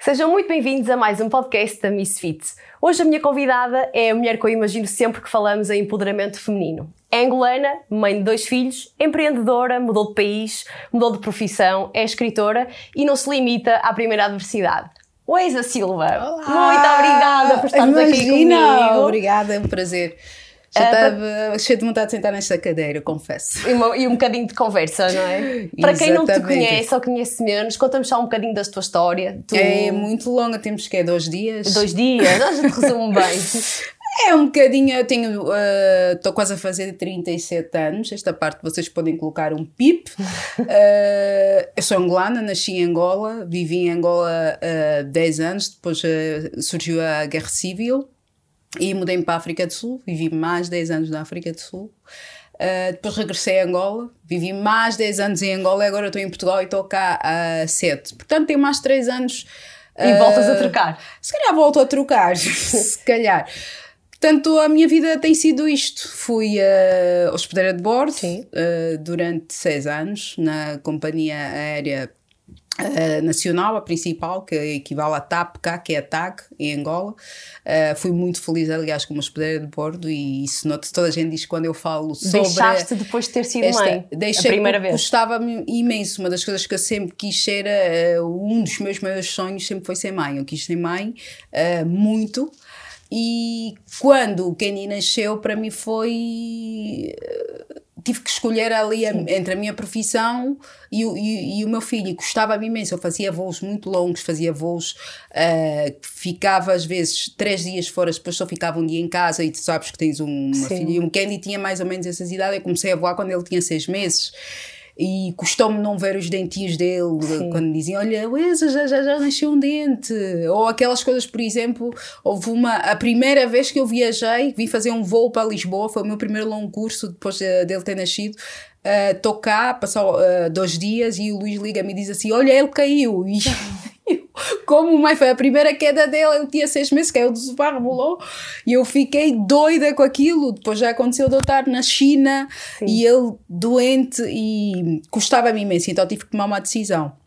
Sejam muito bem-vindos a mais um podcast da Miss Fit. Hoje a minha convidada é a mulher que eu imagino sempre que falamos em empoderamento feminino. É angolana, mãe de dois filhos, empreendedora, mudou de país, mudou de profissão, é escritora e não se limita à primeira adversidade. Oisa Silva, Olá. muito obrigada por estarmos aqui comigo. Obrigada, é um prazer. Já Ah, estava cheio de vontade de sentar nesta cadeira, confesso. E, uma- e um bocadinho de conversa, não é? Para quem não te conhece ou conhece menos, conta-me só um bocadinho da tua história. Tu- É muito longa, temos que é dois dias. Dois dias, nós te resumo bem. É um bocadinho, eu tenho, estou quase a fazer 37 anos, esta parte vocês podem colocar um pip. Ah, eu sou angolana, nasci em Angola, vivi em Angola há 10 anos, depois ah, surgiu a Guerra Civil e mudei-me para a África do Sul, vivi mais 10 anos na África do Sul. Ah, depois regressei a Angola, vivi mais 10 anos em Angola e agora estou em Portugal e estou cá há 7. Portanto, tenho mais 3 anos. E ah, voltas a trocar. se calhar volto a trocar, se calhar. Portanto, a minha vida tem sido isto. Fui uh, hospedeira de bordo uh, durante seis anos na companhia aérea uh, nacional, a principal, que equivale à TAP, cá, que é a TAG, em Angola. Uh, fui muito feliz, aliás, como hospedeira de bordo e isso nota toda a gente diz quando eu falo sobre... Deixaste depois de ter sido Esta- mãe. deixei a primeira vez. Gostava-me imenso. Uma das coisas que eu sempre quis ser, eh, um dos meus maiores sonhos sempre foi ser mãe. Eu quis ser mãe muito. E quando o Kenny nasceu, para mim foi. Tive que escolher ali a- entre a minha profissão e o, e, e o meu filho. Gostava-me imenso. Eu fazia voos muito longos, fazia voos. eh, ficava às vezes três dias fora, depois só ficava um dia em casa. E tu sabes que tens um- uma Sim. filha. E o Kenny tinha mais ou menos essas idades. Eu comecei a voar quando ele tinha seis meses. E custou-me não ver os dentinhos dele Sim. quando diziam: Olha, Luísa, já, já, já nasceu um dente. Ou aquelas coisas, por exemplo, houve uma. A primeira vez que eu viajei, vim fazer um voo para Lisboa, foi o meu primeiro longo curso depois eh, dele ter nascido. Estou cá, passou eh, dois dias e o Luís liga-me e diz assim: Olha, ele caiu. E como mãe, foi a primeira queda dele, ele tinha seis meses, caiu do sofá, rebolou. E eu fiquei doida com aquilo. Depois já aconteceu de eu estar na China e ele doente e custava-me imenso, então tive que tomar uma decisão.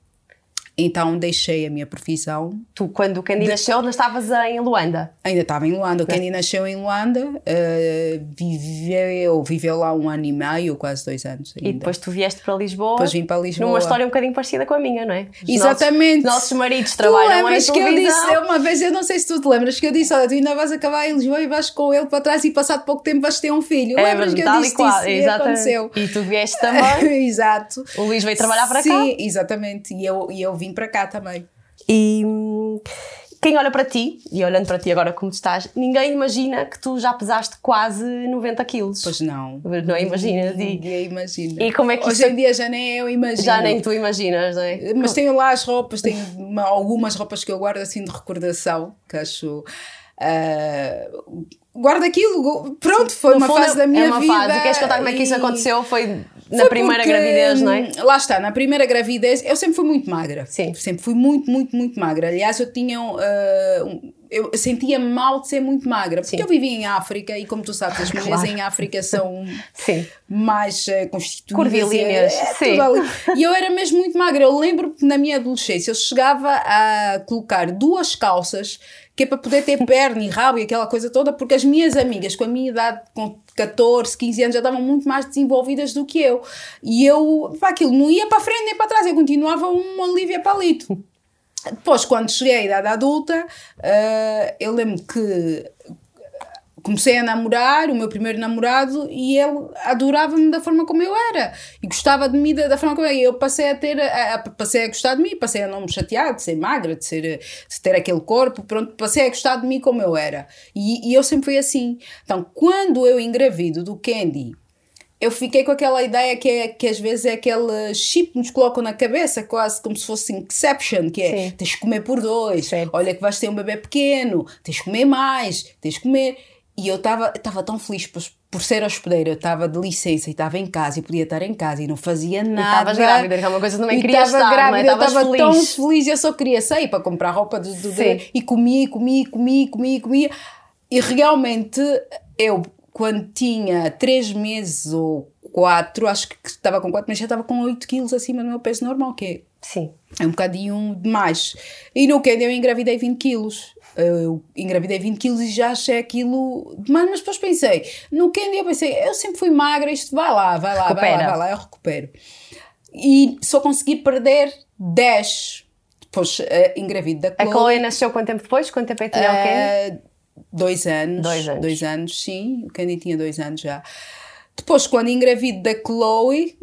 Então deixei a minha profissão. Tu, quando o Candy nasceu, ainda estavas em Luanda. Ainda estava em Luanda. O Kenny nasceu em Luanda, eh, viveu, viveu lá um ano e meio, quase dois anos. E Ainda. depois tu vieste para Lisboa. Depois vim para Lisboa. Numa história um bocadinho parecida com a minha, não é? Os Exatamente. Nossos, nossos maridos Tu trabalham lembras que eu disse uma vez, eu não sei se tu te lembras, que eu disse: Olha, tu ainda vais acabar em Lisboa e vais com ele para trás e passado pouco tempo vais ter um filho. É, lembras que eu e disse isso? E aconteceu. E tu vieste também. Exato. O Luís veio trabalhar para cá. Sim, exatamente. E eu, e eu vim para cá também. E hum, quem olha para ti, e olhando para ti agora como estás, ninguém imagina que tu já pesaste quase 90 quilos. Pois não. Não imaginas? E, Ninguém imagina. e como é que Hoje em dia já nem eu imagino. já nem tu imaginas, não é? Mas tenho lá as roupas, tenho uma- algumas roupas que eu guardo assim de recordação, que acho. ah, guardo aquilo, pronto, foi No uma fundo, fase da minha é uma vida. fase. Queres contar como é que isso aconteceu? Foi na primeira porque, gravidez, não é? hum, Lá está, na primeira gravidez eu sempre fui muito magra. Sim. Sempre fui muito, muito, muito magra. Aliás, eu tinha. um- eu sentia mal de ser muito magra, porque Sim. eu vivia em África e, como tu sabes, as mulheres Claro. em África são Sim. mais uh, constituídas. Curvilíneas, e- é, sim. tudo ali. E eu era mesmo muito magra. Eu lembro que na minha adolescência eu chegava a colocar duas calças que é para poder ter perna e rabo e aquela coisa toda, porque as minhas amigas com a minha idade, com 14, 15 anos, já estavam muito mais desenvolvidas do que eu. E eu, pá, aquilo não ia para frente nem para trás, eu continuava um Olivia Palito. Depois, quando cheguei à idade adulta, eh, eu lembro que comecei a namorar, o meu primeiro namorado, e ele adorava-me da forma como eu era. E gostava de mim da, da forma como eu era. E eu passei a ter, a, a- passei a gostar de mim, passei a não me chatear de ser magra, de, ser, de ter aquele corpo, pronto, passei a gostar de mim como eu era. E, e eu sempre fui assim. Então, quando eu engravido do Candy, eu fiquei com aquela ideia que, é, que às vezes é aquele chip que nos colocam na cabeça, quase como se fosse Inception, que é Sim. tens de comer por dois, olha que vais ter um bebê pequeno, tens de comer mais, tens de comer. E eu estava tão feliz por, por ser hospedeira, eu estava de licença e estava em casa e podia estar em casa e não fazia nada. estavas grávida, que é uma coisa que também E estava estar, não é? grávida, estava tão feliz. eu só queria sair para comprar roupa do, do bebê e comia, comia, comia, comia, comia. E realmente eu, quando tinha três meses ou quatro, acho que estava com quatro meses, já estava com 8 quilos acima do meu peso normal, que é Sim. É um bocadinho demais. E no Candy eu engravidei 20 quilos. Eu engravidei 20 quilos e já achei aquilo demais, mas depois pensei, no Candy eu pensei, eu sempre fui magra, isto vai lá, vai lá, Recupera. vai lá, vai lá, eu recupero. E só consegui perder 10. Depois uh, engravido da A Chloe. Chloe nasceu quanto tempo depois? Quanto tempo é que tinha o Candy? Uh, dois anos. Dois anos. Dois anos, sim. O Candy tinha dois anos já. Depois, quando engravido da Chloe,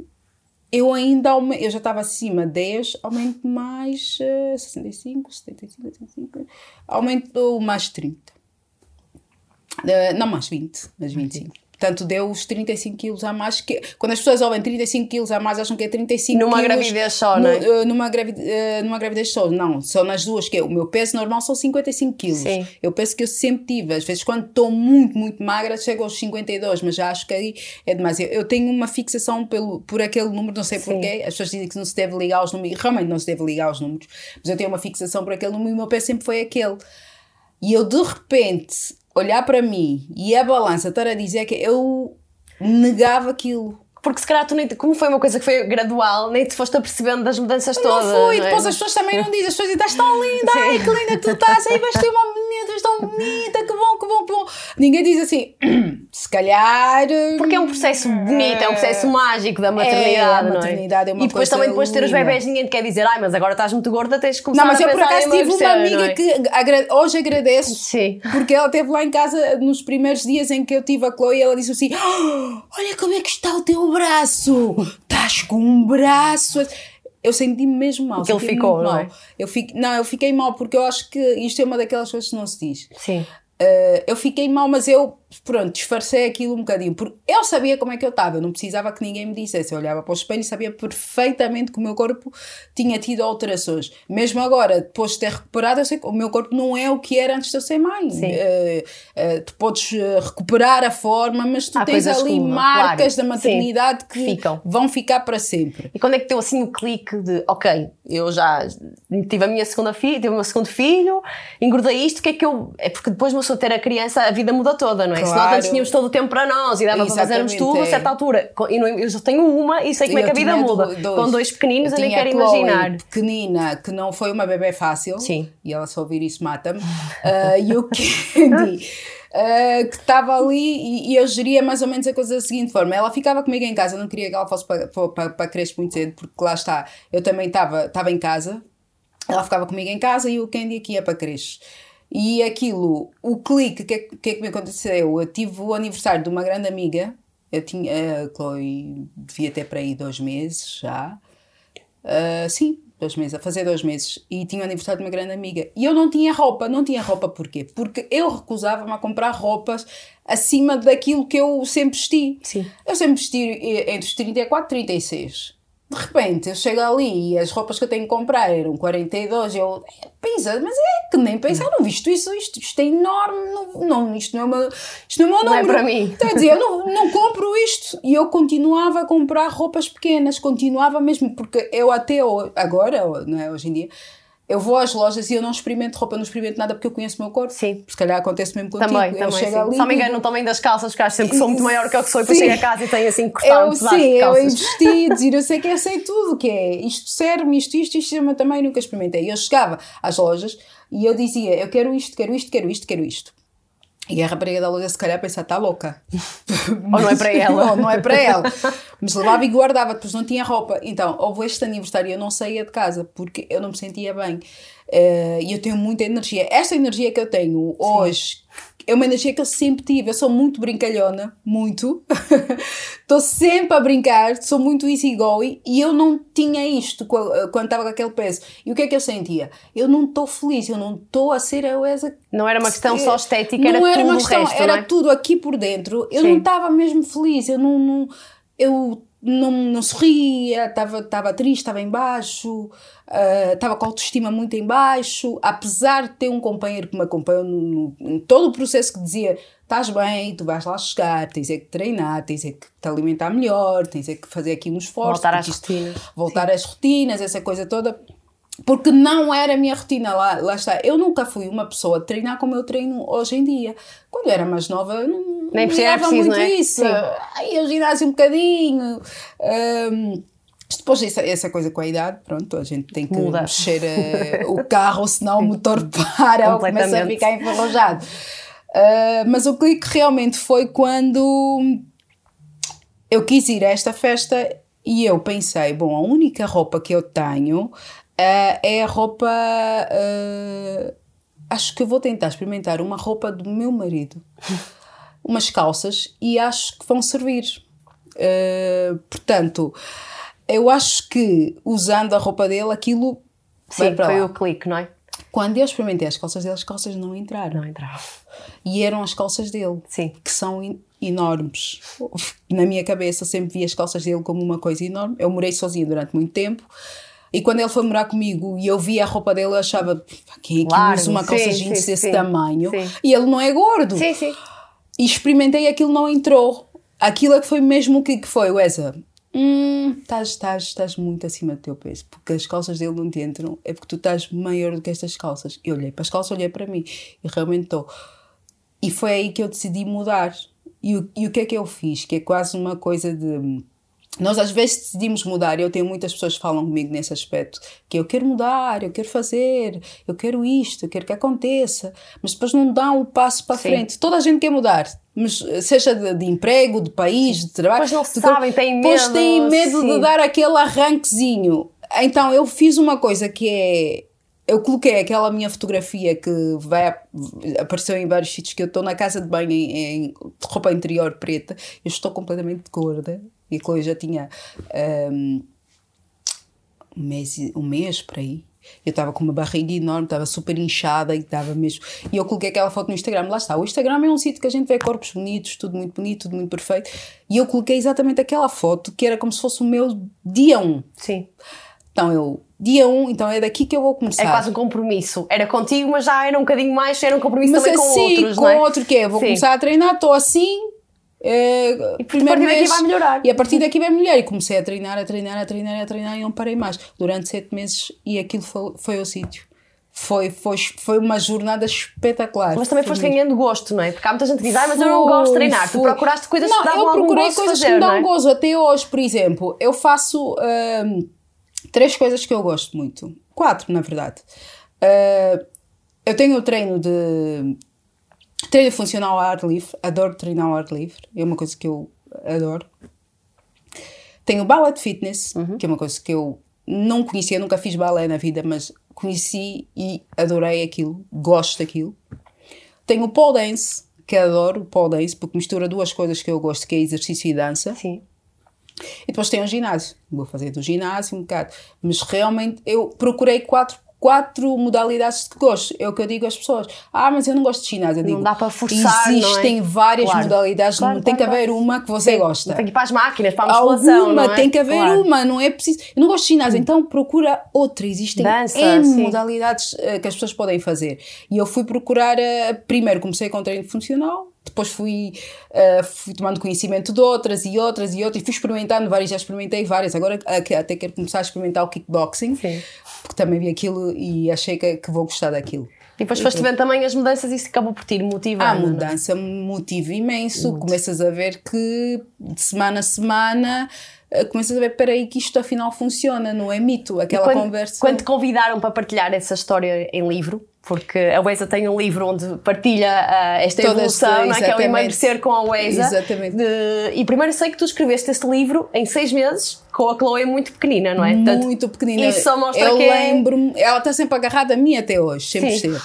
eu ainda eu já estava acima de 10, aumento mais uh, 65, 75, 75, aumento mais 30. Uh, não, mais 20, mais 25. Portanto, deu os 35 quilos a mais. Que, quando as pessoas ouvem 35 quilos a mais, acham que é 35 Numa quilos gravidez só, não é? uh, numa, gravid, uh, numa gravidez só. Não, são nas duas, que é o meu peso normal são 55 quilos. Sim. Eu penso que eu sempre tive. Às vezes, quando estou muito, muito magra, chego aos 52, mas já acho que aí é demais. Eu, eu tenho uma fixação pelo, por aquele número, não sei Sim. porquê. As pessoas dizem que não se deve ligar aos números. Realmente não se deve ligar aos números. Mas eu tenho uma fixação por aquele número e o meu peso sempre foi aquele. E eu, de repente, olhar para mim e a balança estar a dizer que eu negava aquilo. Porque se calhar tu nem, como foi uma coisa que foi gradual, nem te foste apercebendo das mudanças todas. não foi, é? depois as pessoas também não dizem, as pessoas dizem, estás tão linda, ai que linda que tu estás, aí vais ter uma tu és tão bonita, que bom, que bom, que bom. Ninguém diz assim, se calhar. Porque é um processo bonito, é um processo mágico da maternidade, É, a não maternidade é uma E depois também depois de ter os bebés, ninguém te quer dizer, ai, mas agora estás muito gorda, tens de começar Não, mas a eu por pensar em acaso tive uma não amiga é? que agra- hoje agradeço Sim. Porque ela esteve lá em casa nos primeiros dias em que eu tive a Chloe e ela disse assim: "Ah, Olha como é que está o teu braço! Estás com um braço. Eu senti-me mesmo mal. Que ele ficou, não mal. é? Eu fico, não, eu fiquei mal porque eu acho que isto é uma daquelas coisas que não se diz. Sim. Uh, eu fiquei mal, mas eu, pronto, disfarcei aquilo um bocadinho, porque eu sabia como é que eu estava, eu não precisava que ninguém me dissesse. Eu olhava para o espelho e sabia perfeitamente que o meu corpo tinha tido alterações. Mesmo agora, depois de ter recuperado, eu sei que o meu corpo não é o que era antes de eu ser mãe. Sim. Uh, uh, tu podes uh, recuperar a forma, mas tu Há tens ali mudam, marcas claro. da maternidade Sim, que ficam. vão ficar para sempre. E quando é que deu assim o clique de, ok, eu já tive a minha segunda filha, tive o meu segundo filho, engordei isto, o que é que eu. É porque depois uma pessoa ter a criança, a vida muda toda, não é? Se nós Claro. antes tínhamos todo o tempo para nós e dava para fazermos Exatamente, tudo, a é. certa altura, e não- eu já tenho uma e sei como é que a Eu vida muda. do- Com dois pequeninos eu, nem tinha quero Chloe imaginar. pequenina, que não foi uma bebê fácil. Sim. E ela só ouvir isso mata-me. Ah, e o Candy, ah, que estava ali e, e eu geria mais ou menos a coisa da seguinte forma. Ela ficava comigo em casa, eu não queria que ela fosse para, para, para, creche muito cedo, porque lá está, eu também estava estava em casa. Ela ficava comigo em casa e o Candy aqui ia para creche. E aquilo, o clique, o que, é que- é que me aconteceu? Eu tive o aniversário de uma grande amiga, eu tinha, a Chloe devia ter para aí dois meses já. Ah, sim, dois meses, a fazer dois meses. E tinha o aniversário de uma grande amiga. E eu não tinha roupa. Não tinha roupa porquê? Porque eu recusava-me a comprar roupas acima daquilo que eu sempre vesti. Sim. Eu sempre vesti eh, entre os 34 e 36. De repente, eu chego ali e as roupas que eu tenho que comprar eram 42. Eu, "É, pensa, mas é que nem pensar, não visto isso, isto, isto é enorme. Não, não, isto não é, uma, isto não é o meu Não é número. para mim. Quer dizer, eu não, não compro isto. E eu continuava a comprar roupas pequenas, continuava mesmo, porque eu até agora, não é, hoje em dia, eu vou às lojas e eu não experimento roupa, não experimento nada porque eu conheço o meu corpo. Sim. Se calhar acontece mesmo contigo. Também, eu também. chego ali Só me engano no tamanho das calças, porque acho sempre que sou muito maior que eu que sou e depois chego a casa e tenho assim cortado eu sim, eu vestidos e eu sei que eu sei tudo, que é isto serve-me, isto, isto, isto, eu também nunca experimentei. Eu chegava às lojas e eu dizia, eu quero isto, quero isto, quero isto, quero isto. E a rapariga da loja se calhar pensa, está louca. Ou não é para ela. Ou não é para ela. Mas levava e guardava, depois não tinha roupa. Então, houve este aniversário, eu não saía de casa porque eu não me sentia bem. Eh, E eu tenho muita energia. Esta energia que eu tenho hoje é uma energia que eu sempre tive. Eu sou muito brincalhona, muito. Estou sempre a brincar, sou muito easygoing e eu não tinha isto quando estava com aquele peso. E o que é que eu sentia? Eu não estou feliz, eu não estou a ser a Esa Não era uma questão só estética, era, era tudo uma o questão, resto, era é? tudo aqui por dentro. Eu Sim. não estava mesmo feliz, eu não, não- eu não, não sorria, estava estava triste, estava em baixo, ah, estava com a autoestima muito em baixo, apesar de ter um companheiro que me acompanhou no, no- em todo o processo que dizia estás bem, tu vais lá chegar, tens é que treinar, tens é que te alimentar melhor, tens é que fazer aqui um esforço. Voltar às isto- rotinas. Voltar às rotinas, essa coisa toda porque não era a minha rotina lá, lá está. Eu nunca fui uma pessoa de treinar como eu treino hoje em dia. Quando eu era mais nova, eu não, Nem ligava preciso, muito não é? isso. Sim. Ai, eu ginásio um bocadinho. hum, Depois, essa, essa coisa com a idade, pronto, a gente tem que Muda. mexer eh, o carro, senão o motor para ou começa a ficar enferrujado. Ah, mas o clique realmente foi quando eu quis ir a esta festa e eu pensei, bom, a única roupa que eu tenho ah, é a roupa. ah, acho que eu vou tentar experimentar uma roupa do meu marido, umas calças, e acho que vão servir. Ah, portanto, eu acho que usando a roupa dele, aquilo Sim, foi lá. o clique, não é? Quando eu experimentei as calças dele, as calças não entraram. Não entrava. E eram as calças dele Sim. que são en- enormes. Na minha cabeça, sempre vi as calças dele como uma coisa enorme. Eu morei sozinha durante muito tempo. E quando ele foi morar comigo e eu via a roupa dele, eu achava, "Pá, quem é que Largo, usa uma calça sim, jeans desse sim. tamanho? E ele não é gordo. Sim, sim. E experimentei aquilo não entrou. Aquilo é que foi mesmo o que que foi, Wesa. Hum, estás, estás, estás muito acima do teu peso, porque as calças dele não te entram, é porque tu estás maior do que estas calças. Eu olhei para as calças, olhei para mim e realmente estou. E foi aí que eu decidi mudar. E o, e o que é que eu fiz? Que é quase uma coisa de. Nós às vezes decidimos mudar, eu tenho muitas pessoas que falam comigo nesse aspecto, que eu quero mudar, eu quero fazer, eu quero isto, eu quero que aconteça, mas depois não dão o passo para Sim. frente. Toda a gente quer mudar, mas eh, seja de, de emprego, de país, de trabalho. Depois não de sabem, têm Depois medo, têm medo de sim. dar aquele arranquezinho. Então eu fiz uma coisa que é. Eu coloquei aquela minha fotografia que vai, apareceu em vários sítios que eu estou na casa de banho em, em roupa interior preta. Eu estou completamente gorda. E a Chloe já tinha hum, um, mês, um mês por aí. Eu estava com uma barriga enorme, estava super inchada e estava mesmo. E eu coloquei aquela foto no Instagram. Lá está. O Instagram é um sítio que a gente vê corpos bonitos, tudo muito bonito, tudo muito perfeito. E eu coloquei exatamente aquela foto que era como se fosse o meu dia 1. Sim. Então eu, dia 1, então é daqui que eu vou começar. É quase um compromisso. Era contigo, mas já era um bocadinho mais, era um compromisso Mas também assim, com outros, com é? outro que é, vou Sim. começar a treinar, estou assim. É, E a primeiro partir daqui mês, vai melhorar. E a partir daqui vai melhorar. E comecei a treinar, a treinar, a treinar, a treinar e não parei mais. Durante sete meses e aquilo foi, foi ao sítio. Foi, foi, foi uma jornada espetacular. Mas também foste ganhando gosto, não é? Porque há muita gente que diz, ah, mas eu não gosto de treinar. Tu Foi. procuraste coisas não, que davam eu algum procurei coisas fazer, que me dão é? gozo. Até hoje, por exemplo, eu faço hum, três coisas que eu gosto muito. Quatro, na verdade. Uh, eu tenho o treino de treino funcional ao ar livre. Adoro treinar ao ar livre. É uma coisa que eu adoro. Tenho ballet fitness, que é uma coisa que eu não conhecia, nunca fiz balé na vida, mas conheci e adorei aquilo, gosto daquilo. Tenho o pole dance, que adoro pole dance, porque mistura duas coisas que eu gosto, que é exercício e dança. Sim. E depois tem o ginásio. Vou fazer do ginásio um bocado. Mas realmente eu procurei quatro, quatro modalidades de gosto. É o que eu digo às pessoas. Ah, mas eu não gosto de ginásio. Eu Não digo, dá para forçar, não é? Existem várias Claro. modalidades. Claro, não tem claro, que haver uma que você Sim. gosta. Não tem que ir para as máquinas, para a musculação, Alguma, não é? tem que haver uma, não é preciso. Eu não gosto de ginásio, então procura outra. Existem Dança, N sim. modalidades eh, que as pessoas podem fazer. E eu fui procurar, eh, primeiro comecei com treino funcional, depois fui, eh, fui tomando conhecimento de outras e outras e outras, e fui experimentando várias, já experimentei várias. Agora até quero começar a experimentar o kickboxing, Sim. porque também vi aquilo e achei que, que vou gostar daquilo. E depois foste vendo também as mudanças e isso acabou por te motivar. A mudança motiva imenso, começas a ver que de semana a semana eh, começas a ver, peraí, que isto afinal funciona, não é mito, aquela quando, conversa. Quando te convidaram para partilhar essa história em livro, porque a Weza tem um livro onde partilha ah, esta evolução, não é? que é o emagrecer com a Weza. Exatamente. De- e primeiro sei que tu escreveste este livro em seis meses, com a Chloe muito pequenina, não é? Portanto, muito pequenina. Isso só mostra eu que é- lembro-me, ela está sempre agarrada a mim até hoje, sempre esteve.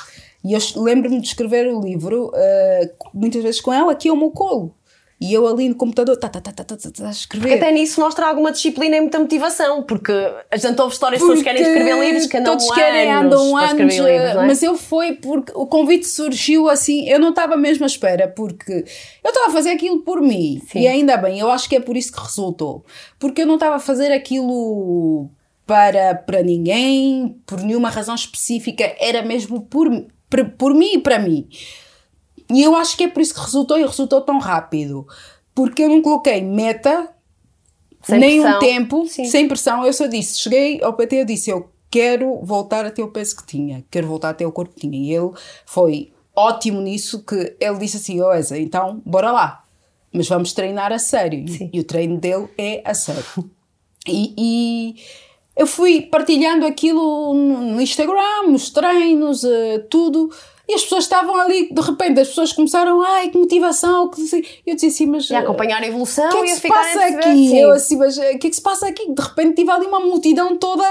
E eu lembro-me de escrever o livro, eh, muitas vezes com ela aqui ao meu colo. E eu ali no computador, tá, tá, tá, tá, tá, tá, tá, a escrever. Até nisso mostra alguma disciplina e muita motivação, porque a gente ouve histórias que querem Porque escrever livros que andam todos anos querem, andam anos, livros, é? mas eu fui porque o convite surgiu assim, eu não estava mesmo à espera, porque eu estava a fazer aquilo por mim, Sim. e ainda bem, eu acho que é por isso que resultou, porque eu não estava a fazer aquilo para, para ninguém, por nenhuma razão específica, era mesmo por, por, por mim e para mim. E eu acho que é por isso que resultou e resultou tão rápido. Porque eu não coloquei meta, Sem nem um pressão. tempo, Sim. sem pressão. Eu só disse, cheguei ao PT eu disse, eu quero voltar a ter o peso que tinha, quero voltar a ter o corpo que tinha. E ele foi ótimo nisso, que ele disse assim, ó Eza, então bora lá. Mas vamos treinar a sério. Sim. E o treino dele é a sério. E, e eu fui partilhando aquilo no Instagram, nos treinos, uh, tudo. E as pessoas estavam ali, de repente, as pessoas começaram, ai, que motivação, que eu dizia assim, mas. E a acompanhar a evolução, o que é que se passa aqui? Eu assim, mas o que é que se passa aqui? De repente tive ali uma multidão toda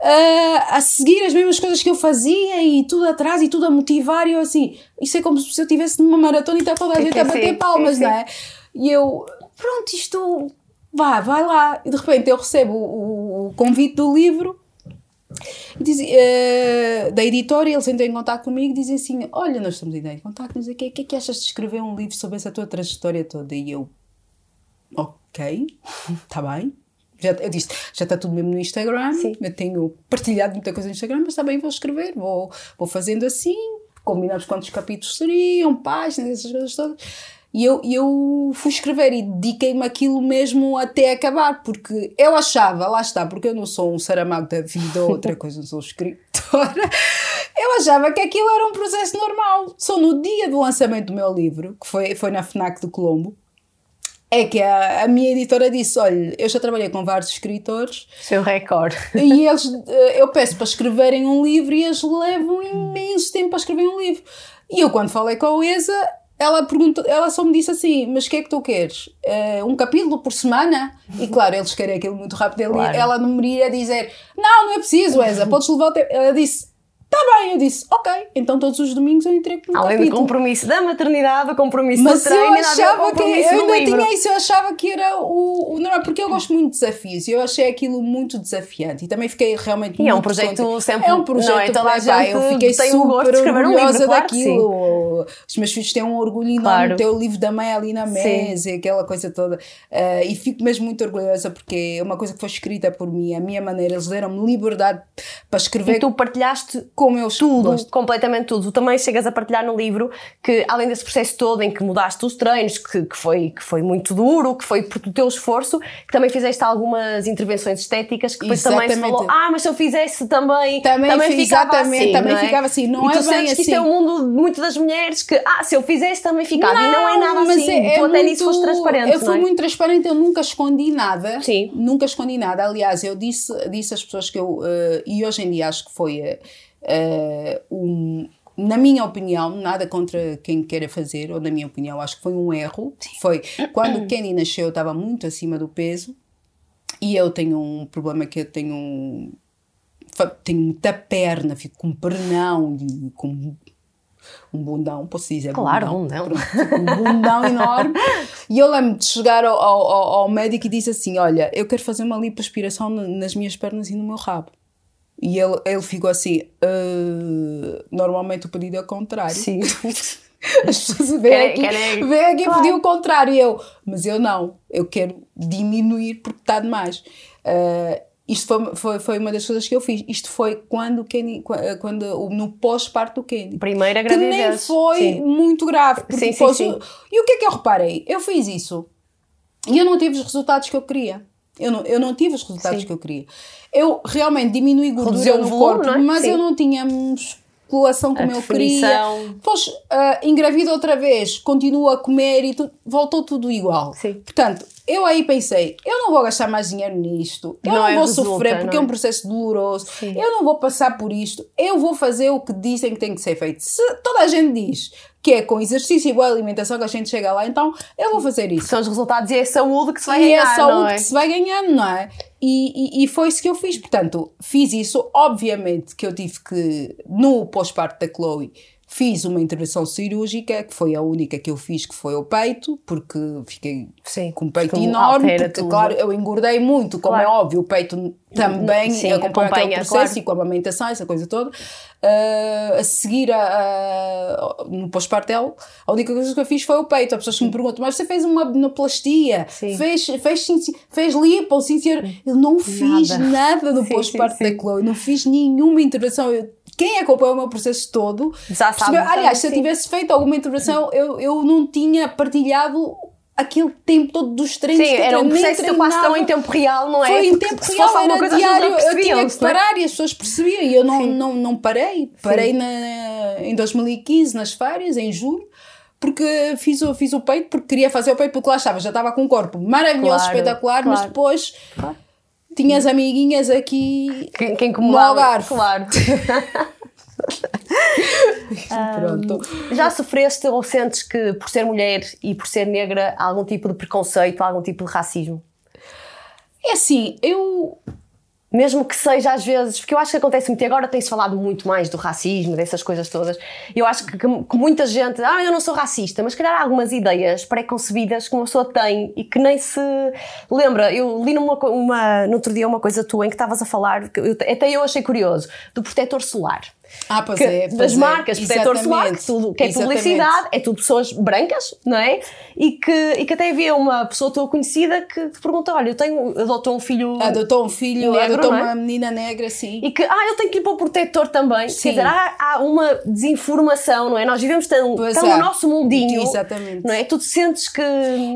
uh, a seguir as mesmas coisas que eu fazia e tudo atrás e tudo a motivar. E eu assim, isso é como se eu estivesse numa maratona e está toda a gente a bater palmas, não é? E eu, pronto, isto vá, vai lá. E de repente eu recebo o, o convite do livro uh, da editora, eles entram em contato comigo e dizem assim: Olha, nós estamos em contato, o que, que é que achas de escrever um livro sobre essa tua trajetória toda? E eu, ok, está bem. Já, eu disse, já está tudo mesmo no Instagram, Sim. eu tenho partilhado muita coisa no Instagram, mas também vou escrever, vou, vou fazendo assim, combinamos quantos capítulos seriam, páginas, essas coisas todas. E eu, eu fui escrever e dediquei-me aquilo mesmo até acabar, porque eu achava, lá está, porque eu não sou um saramago da vida ou outra coisa, não sou escritora, eu achava que aquilo era um processo normal. Só no dia do lançamento do meu livro, que foi, foi na FNAC do Colombo, é que a, a, minha editora disse: Olha, eu já trabalhei com vários escritores. Seu recorde. E eles, eh, eu peço para escreverem um livro e eles levam imenso tempo para escrever um livro. E eu, quando falei com a ESA, ela, perguntou, ela só me disse assim: Mas o que é que tu queres? Uh, um capítulo por semana? E claro, eles querem aquilo muito rápido. Claro. Ela não me iria dizer: Não, não é preciso, Esa, podes levar o tempo. Ela disse: Tá bem, eu disse, ok, então todos os domingos eu entrego no Além capítulo. do compromisso da maternidade, o compromisso Mas do treino, eu achava que eu ainda livro. tinha isso, eu achava que era o, o normal, porque eu gosto muito de desafios e eu achei aquilo muito desafiante e também fiquei realmente e é um projeto contra. sempre é um projeto não, então a gente eu fiquei tem super um gosto de escrever um livro, claro daquilo. Os meus filhos têm um orgulho enorme claro. ter o livro da mãe ali na mesa sim. e aquela coisa toda. Uh, e fico mesmo muito orgulhosa porque é uma coisa que foi escrita por mim, a minha maneira, eles deram-me liberdade para escrever. E tu partilhaste como eu tudo gosto. completamente tudo. Tu também chegas a partilhar no livro que, além desse processo todo em que mudaste os treinos, que, que, foi, que foi muito duro, que foi por o teu esforço, que também fizeste algumas intervenções estéticas que depois exatamente. também se falou, ah, mas se eu fizesse também, também, também ficava exatamente, assim. Também é? ficava assim, não e é bem assim. que isto é o mundo muito das mulheres que, ah, se eu fizesse também ficava. Não, e não é nada mas assim. É, tu é até muito, nisso foste transparente. Eu fui é? muito transparente, eu nunca escondi nada. Sim. Nunca escondi nada. Aliás, eu disse, disse às pessoas que eu, uh, e hoje em dia acho que foi uh, um na minha opinião, nada contra quem queira fazer, ou na minha opinião, acho que foi um erro. Sim. Foi quando o Kenny nasceu, eu estava muito acima do peso e eu tenho um problema que eu tenho tenho muita perna, fico com um pernão e com um bundão, posso dizer claro, bundão, bundão. um bundão enorme e eu lembro de chegar ao, ao, ao médico e disse assim, olha, eu quero fazer uma lipoaspiração nas minhas pernas e no meu rabo e ele, ele ficou assim: uh, normalmente o pedido é o contrário. Sim. As pessoas veem aqui, vem aqui claro. pedir o contrário. E eu, mas eu não, eu quero diminuir porque está demais. Uh, isto foi, foi, foi uma das coisas que eu fiz. Isto foi quando, Kenny, quando no pós-parto do Kenny. Primeira gravidez. Que nem foi sim. muito grave. Sim, depois, sim, sim. E o que é que eu reparei? Eu fiz isso e eu não tive os resultados que eu queria. Eu não, eu não tive os resultados que eu queria. Eu realmente diminui gordura no volume, corpo, é? mas Sim. eu não tinha musculação como a eu definição. queria. Depois uh, engravida outra vez, continuo a comer e tu, voltou tudo igual. Sim. Portanto, eu aí pensei, eu não vou gastar mais dinheiro nisto, eu não, não é vou resulta, sofrer porque é? é? um processo doloroso, Sim. eu não vou passar por isto, eu vou fazer o que dizem que tem que ser feito. Se toda a gente diz que é com exercício e boa alimentação que a gente chega lá, então eu vou fazer isso. São os resultados e é a saúde que se vai e ganhar. E é a saúde é? que se vai ganhando, não é? E, e, e, foi isso que eu fiz. Portanto, fiz isso. Obviamente que eu tive que, no pós-parto da Chloe, Fiz uma intervenção cirúrgica, que foi a única que eu fiz, que foi o peito, porque fiquei Sim, com o peito enorme, porque, tudo. claro, eu engordei muito, como claro. é óbvio, o peito também Sim, acompanha, acompanha aquele processo claro. e com a amamentação, essa coisa toda. Uh, a seguir, a, a, no pós-partel, a única coisa que eu fiz foi o peito. As pessoas que me perguntam, mas você fez uma abdominoplastia, fez, fez, fez lipo, senhor. Eu não fiz nada, nada no pós-parto da Chloe, não fiz nenhuma intervenção. Eu quem acompanhou o meu processo todo já sabe. Aliás, se eu tivesse feito alguma intervenção, eu, eu não tinha partilhado aquele tempo todo dos treinos Sim, era um processo que quase tão em tempo real, não é? Foi em tempo se real, era coisa, diário, eu tinha que é? parar e as pessoas percebiam e eu não, não, não parei, parei na, em 2015 nas férias, em julho, porque fiz o, fiz o peito, porque queria fazer o peito, porque lá estava, já estava com um corpo maravilhoso, claro, espetacular, claro. mas depois... Claro tinhas amiguinhas aqui Quem, quem no. Algarve. Claro. Pronto. Já sofreste ou sentes que por ser mulher e por ser negra há algum tipo de preconceito, há algum tipo de racismo? É assim, eu Mesmo que seja às vezes, porque eu acho que acontece muito, e agora tem-se falado muito mais do racismo, dessas coisas todas. Eu acho que, que muita gente, ah, eu não sou racista, mas calhar há algumas ideias pré-concebidas que uma pessoa tem e que nem se lembra. Eu li numa, uma, no outro dia uma coisa tua em que estavas a falar, que eu- até eu achei curioso, do protetor solar. Ah, pois que- é. das pois é. marcas, protetor solar, que, tudo, que é Exatamente. publicidade, é tudo pessoas brancas, não é? E que, e que até havia uma pessoa tua conhecida que te perguntou: olha, eu tenho, adotou um filho. Adotou um filho, Negro, adotou é? uma menina negra, sim. E que, ah, eu tenho que ir para o protetor também. Sim. Quer dizer, há, há uma desinformação, não é? Nós vivemos tão, Pois tão é. no nosso mundinho. Exatamente. Não é? Tu te sentes que.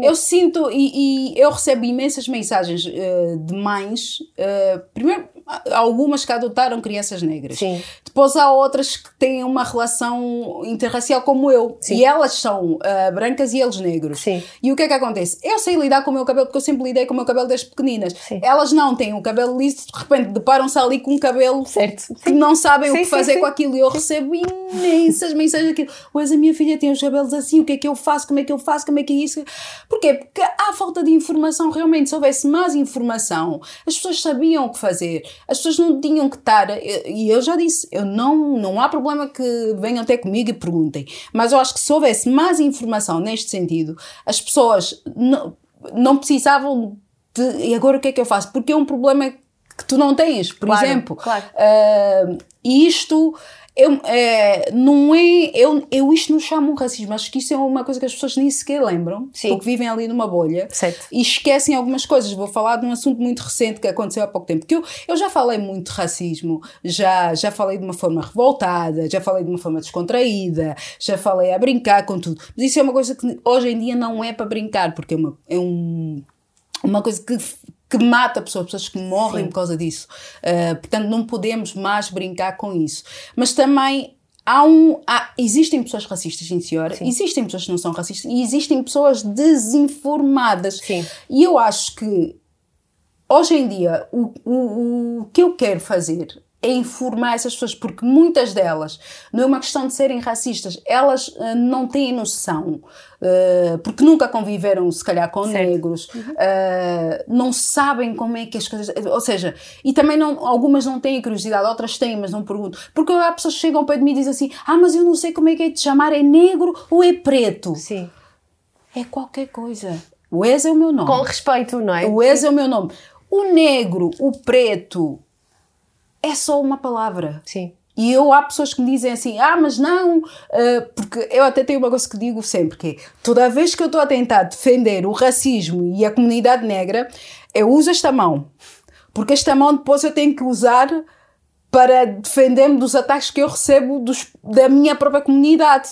Eu sinto e, e eu recebo imensas mensagens eh, de mães. eh, primeiro, algumas que adotaram crianças negras. Sim. Depois há outras que têm uma relação interracial como eu. Sim. E elas são eh, brancas e eles negros. Sim. E o que é que acontece? Eu sei lidar com o meu cabelo porque eu sempre lidei com o meu cabelo desde pequeninas. Sim. Elas não têm o cabelo liso, de repente deparam-se ali com um cabelo Certo. que não sabem o que fazer com aquilo. E eu recebo imensas mensagens daquilo. Pois a minha filha tem os cabelos assim, o que é que eu faço? Como é que eu faço? Como é que é isso? Porquê? Porque há falta de informação realmente. Se houvesse mais informação, as pessoas sabiam o que fazer. As pessoas não tinham que estar. E eu já disse, eu não, não há problema que venham até comigo e perguntem. Mas eu acho que se houvesse mais informação neste sentido, as pessoas não, não precisavam de. E agora o que é que eu faço? Porque é um problema que tu não tens, por Claro, exemplo. claro. Uh, e isto eu, é, não é. Eu, eu isto não chamo racismo, acho que isso é uma coisa que as pessoas nem sequer lembram, Sim. porque vivem ali numa bolha Certo. e esquecem algumas coisas. Vou falar de um assunto muito recente que aconteceu há pouco tempo, porque eu, eu já falei muito de racismo, já, já falei de uma forma revoltada, já falei de uma forma descontraída, já falei a brincar com tudo. Mas isso é uma coisa que hoje em dia não é para brincar, porque é, uma, é um uma coisa que, que mata pessoas, pessoas que morrem Sim. por causa disso. Uh, portanto, não podemos mais brincar com isso. Mas também há um. Há, existem pessoas racistas, sim, senhora. Existem pessoas que não são racistas e existem pessoas desinformadas. Sim. E eu acho que hoje em dia o, o, o que eu quero fazer é informar essas pessoas, porque muitas delas, não é uma questão de serem racistas, elas uh, não têm noção, uh, porque nunca conviveram, se calhar, com Certo. negros, uh, não sabem como é que as coisas. Ou seja, e também não, algumas não têm curiosidade, outras têm, mas não perguntam. Porque há pessoas que chegam para mim e dizem assim: Ah, mas eu não sei como é que é de chamar, é negro ou é preto? Sim. É qualquer coisa. O ex é o meu nome. Com respeito, não é? O ex é o meu nome. O negro, o preto, é só uma palavra. Sim. E eu há pessoas que me dizem assim, ah, mas não, ah, porque eu até tenho uma coisa que digo sempre, que é, toda vez que eu estou a tentar defender o racismo e a comunidade negra, eu uso esta mão. Porque esta mão depois eu tenho que usar para defender-me dos ataques que eu recebo dos, da minha própria comunidade.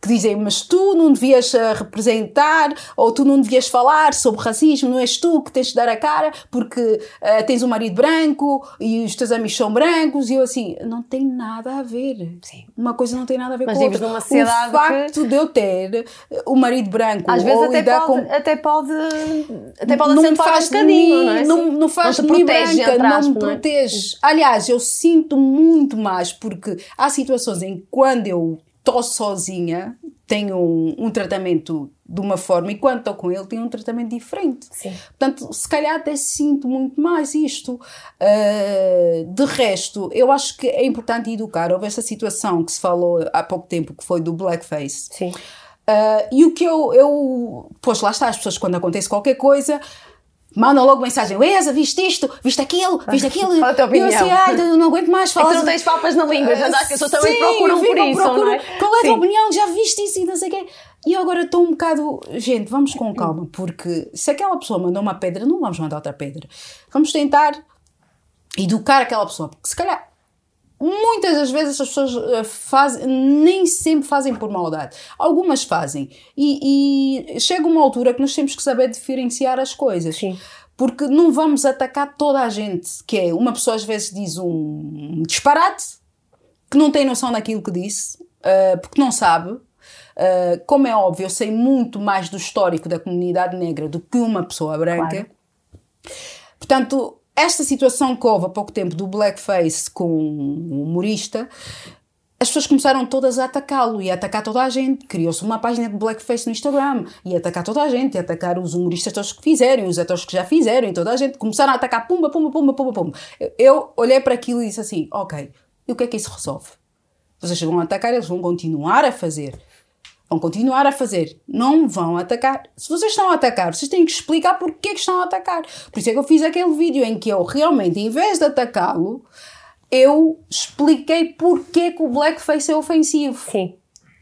Que dizem, mas tu não devias ah, representar ou tu não devias falar sobre racismo, não és tu que tens de dar a cara porque ah, tens um marido branco e os teus amigos são brancos. E eu assim, não tem nada a ver. Sim. Uma coisa não tem nada a ver Mas com outra. numa sociedade o facto de eu ter o marido branco Às vezes até pode, com até pode, até pode não faz um bocadinho, não é? não, não faz mim protege, branca, não me não é? protege. Aliás, eu sinto muito mais porque há situações em que quando eu estou sozinha tenho um, um tratamento de uma forma e quando estou com ele tenho um tratamento diferente. Sim. Portanto, se calhar até sinto muito mais isto. Uh, de resto, eu acho que é importante educar. Houve essa situação que se falou há pouco tempo que foi do blackface. Sim. Uh, e o que eu, eu. Pois lá está, as pessoas quando acontece qualquer coisa. Mandam logo mensagem, Eza, viste isto, viste aquilo, viste aquilo. Qual a tua E eu assim, opinião? ai, eu não aguento mais É falar. tu não tens papas na língua, já dá que as pessoas também procuram por isso, procuram, não é? Qual é a tua Sim. opinião? Já viste isso e não sei o quê. E eu agora estou um bocado. Gente, vamos com calma, porque se aquela pessoa mandou uma pedra, não vamos mandar outra pedra. Vamos tentar educar aquela pessoa, porque se calhar muitas das vezes as pessoas eh, fazem, nem sempre fazem por maldade. Algumas fazem. E, e chega uma altura que nós temos que saber diferenciar as coisas. Sim. Porque não vamos atacar toda a gente. Que é, uma pessoa às vezes diz um disparate, que não tem noção daquilo que disse, eh, porque não sabe. Eh, como é óbvio, eu sei muito mais do histórico da comunidade negra do que uma pessoa branca. Claro. Portanto, esta situação que houve há pouco tempo do blackface com um humorista, as pessoas começaram todas a atacá-lo e a atacar toda a gente. Criou-se uma página de blackface no Instagram e a atacar toda a gente, e a atacar os humoristas todos que fizeram, os atores que já fizeram, e toda a gente. Começaram a atacar pumba, pumba, pumba, pumba, pumba. Eu olhei para aquilo e disse assim: ok, e o que é que isso resolve? Vocês vão atacar, eles vão continuar a fazer. Vão continuar a fazer. Não vão atacar. Se vocês estão a atacar, vocês têm que explicar porque é que estão a atacar. Por isso é que eu fiz aquele vídeo em que eu realmente, em vez de atacá-lo, eu expliquei porque que o blackface é ofensivo. Sim.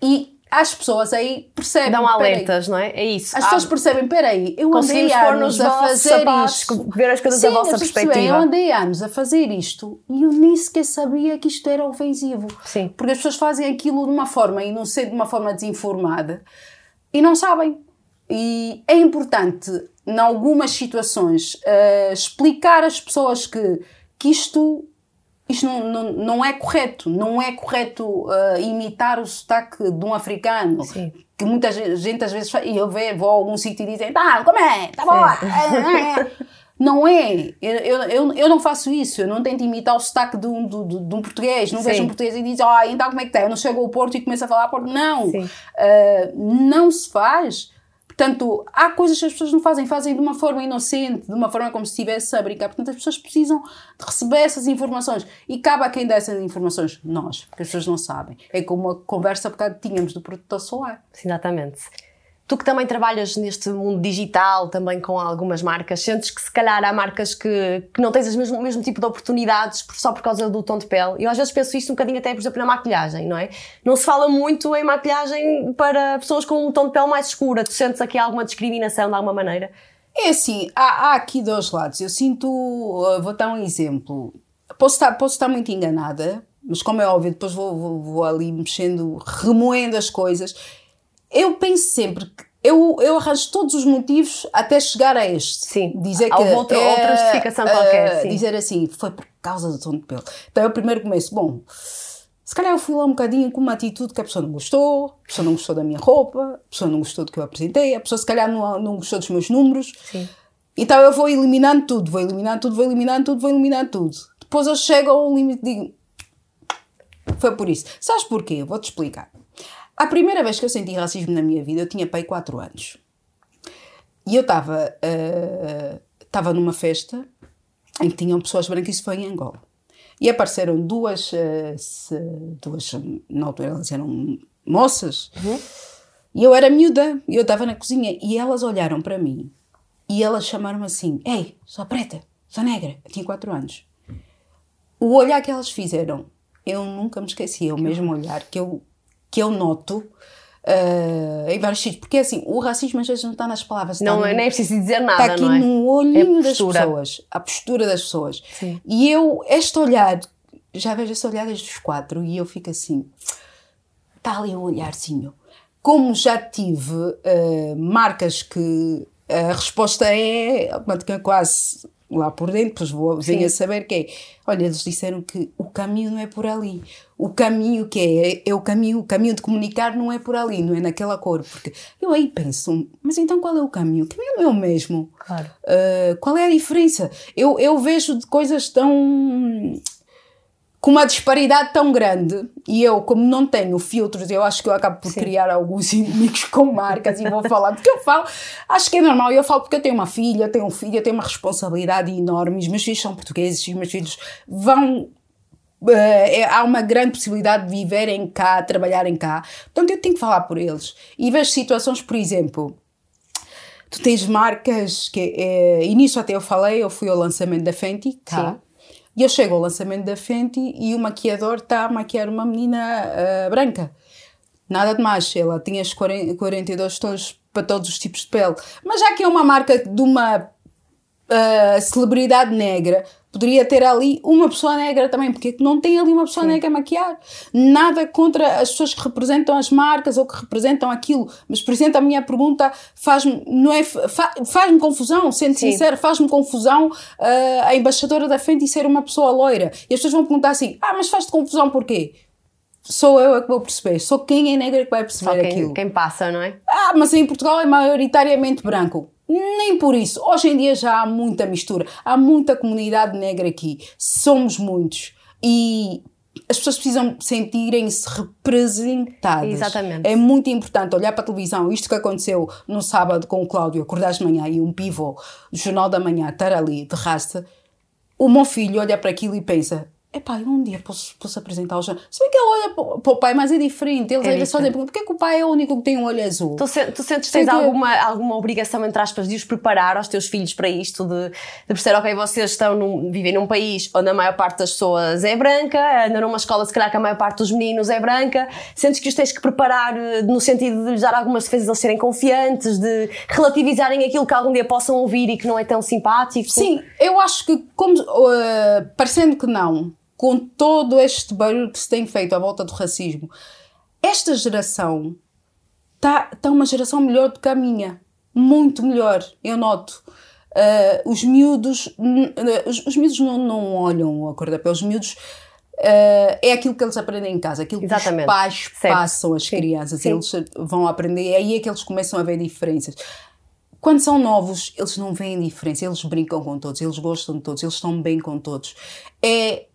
E as pessoas aí percebem. Dão alertas, não é? É isso. As pessoas percebem, peraí, eu andei anos a fazer sapatos, isto. ver as coisas Sim, da vossa percebem, perspectiva. Eu andei anos a fazer isto e eu nem sequer sabia que isto era ofensivo. Sim. Porque as pessoas fazem aquilo de uma forma e não sei de uma forma desinformada e não sabem. E é importante, em algumas situações, eh, explicar às pessoas que, que isto isto não, não, não é correto. Não é correto uh, imitar o sotaque de um africano. Sim. Que muita gente às vezes faz. E eu vou a algum sítio e dizem: tá, como é? Tá bom. Não é. Eu, eu, eu, não faço isso. Eu não tento imitar o sotaque de um, de, de- um português. Não Sim. vejo um português e diz: ah, então como é que está? Eu não chego ao Porto e começo a falar Porto. Não. Uh, não se faz. Portanto, há coisas que as pessoas não fazem, fazem de uma forma inocente, de uma forma como se estivesse a brincar. Portanto, as pessoas precisam de receber essas informações. E cabe a quem dá essas informações? Nós, porque as pessoas não sabem. É como a conversa bocado tínhamos do protetor solar. Exatamente. Tu que também trabalhas neste mundo digital, também com algumas marcas, sentes que se calhar há marcas que, que não tens o mesmo, mesmo tipo de oportunidades por- só por causa do tom de pele? Eu às vezes penso isto um bocadinho até, por exemplo, na maquilhagem, não é? Não se fala muito em maquilhagem para pessoas com um tom de pele mais escura. Tu sentes aqui alguma discriminação de alguma maneira? É assim, há, há aqui dois lados. Eu sinto, uh, vou dar um exemplo. Posso estar, posso estar muito enganada, mas como é óbvio, depois vou, vou, vou ali mexendo, remoendo as coisas. Eu penso sempre que eu, eu arranjo todos os motivos até chegar a este. Sim. Dizer que outra- é, outra justificação eh, qualquer, sim. Dizer assim, foi por causa do tom de pele. Então eu primeiro começo, bom, se calhar eu fui lá um bocadinho com uma atitude que a pessoa não gostou, a pessoa não gostou da minha roupa, a pessoa não gostou do que eu apresentei, a pessoa se calhar não, não gostou dos meus números. Sim. Então eu vou eliminando tudo, vou eliminando tudo, vou eliminando tudo, vou eliminando tudo. Depois eu chego ao limite e digo, foi por isso. Sabes porquê? Vou-te explicar. A primeira vez que eu senti racismo na minha vida, eu tinha pai 4 anos. E eu estava eh, estava numa festa em que tinham pessoas brancas, isso foi em Angola. E apareceram duas, eh, se- duas na altura elas eram moças, e eu era miúda, e eu estava na cozinha, e elas olharam para mim, e elas chamaram-me assim, Ei, sou preta, sou negra, eu tinha 4 anos. O olhar que elas fizeram, eu nunca me esqueci, é o mesmo olhar que eu, que eu noto eh, em vários sítios, porque é assim, o racismo às vezes não está nas palavras, está Não, no- nem é preciso dizer nada, Está aqui é? no olhinho É das pessoas, a postura das pessoas. Sim. E eu, este olhar, já vejo esse olhar desde os quatro e eu fico assim, está ali um olharzinho. Como já tive eh, marcas que a resposta é quase lá por dentro, depois vou, venho a saber que é, olha, eles disseram que o caminho não é por ali. O caminho que é, é o caminho, o caminho de comunicar não é por ali, não é naquela cor. Porque eu aí penso, mas então qual é o caminho? O caminho é o mesmo. Claro. Uh, qual é a diferença? Eu, eu vejo de coisas tão. Com uma disparidade tão grande e eu, como não tenho filtros, eu acho que eu acabo por Sim. criar alguns inimigos com marcas e vou falar porque eu falo, acho que é normal. Eu falo porque eu tenho uma filha, eu tenho um filho, eu tenho uma responsabilidade enorme. Os meus filhos são portugueses, os meus filhos vão eh, é- há uma grande possibilidade de viverem cá, trabalharem cá. Portanto, eu tenho que falar por eles. E vejo situações, por exemplo, tu tens marcas que. É, e nisso até eu falei, eu fui ao lançamento da Fenty cá. Sim. E eu chego ao lançamento da Fenty e o maquiador está a maquiar uma menina ah, branca. Nada de mais, ela tinha os 40, 42 tons para todos os tipos de pele. Mas já que é uma marca de uma ah, celebridade negra, poderia ter ali uma pessoa negra também, porque é não tem ali uma pessoa negra a maquiar. Nada contra as pessoas que representam as marcas ou que representam aquilo, mas por exemplo a minha pergunta faz-me não é fa- faz-me confusão, sendo Sim. sincero, faz-me confusão ah, a embaixadora da Fenty ser uma pessoa loira. E as pessoas vão perguntar assim: "Ah, mas faz-te confusão porquê?" Sou eu a que vou perceber, sou quem é negra que vai Só perceber quem, aquilo. quem passa, não é? Ah, mas em Portugal é maioritariamente branco. Nem por isso. Hoje em dia já há muita mistura. Há muita comunidade negra aqui. Somos muitos. E as pessoas precisam sentirem-se representadas. Exatamente. É muito importante olhar para a televisão. Isto que aconteceu no sábado com o Cláudio, acordar de manhã e um pivô do Jornal da Manhã estar ali de rasta. O meu filho olha para aquilo e pensa: Epá, eu um dia posso, posso apresentar o João. Se bem que ele olha para o pai, mas é diferente. Eles É às vezes fazem diferente. pergunta: porquê que o pai é o único que tem um olho azul? Tu, se- tu sentes que tens que- alguma, alguma obrigação, entre aspas, de os preparar aos teus filhos para isto, de, de perceber, ok, vocês estão num, vivem num país onde a maior parte das pessoas é branca, andam numa escola, se calhar que a maior parte dos meninos é branca, sentes que os tens que preparar eh, no sentido de lhes dar algumas defesas, de eles serem confiantes, de relativizarem aquilo que algum dia possam ouvir e que não é tão simpático? Sim, eu acho que, como, uh, parecendo que não, com todo este barulho que se tem feito à volta do racismo, esta geração está tá uma geração melhor do que a minha. Muito melhor, eu noto. Uh, os miúdos, uh, os, os miúdos não, não olham a cor da pele, os miúdos. uh, é aquilo que eles aprendem em casa, aquilo que Exatamente. os pais Certo. passam às Sim. crianças, Sim. eles vão aprender, é aí é que eles começam a ver diferenças quando são novos, eles não veem diferença, eles brincam com todos, eles gostam de todos, eles estão bem com todos. É,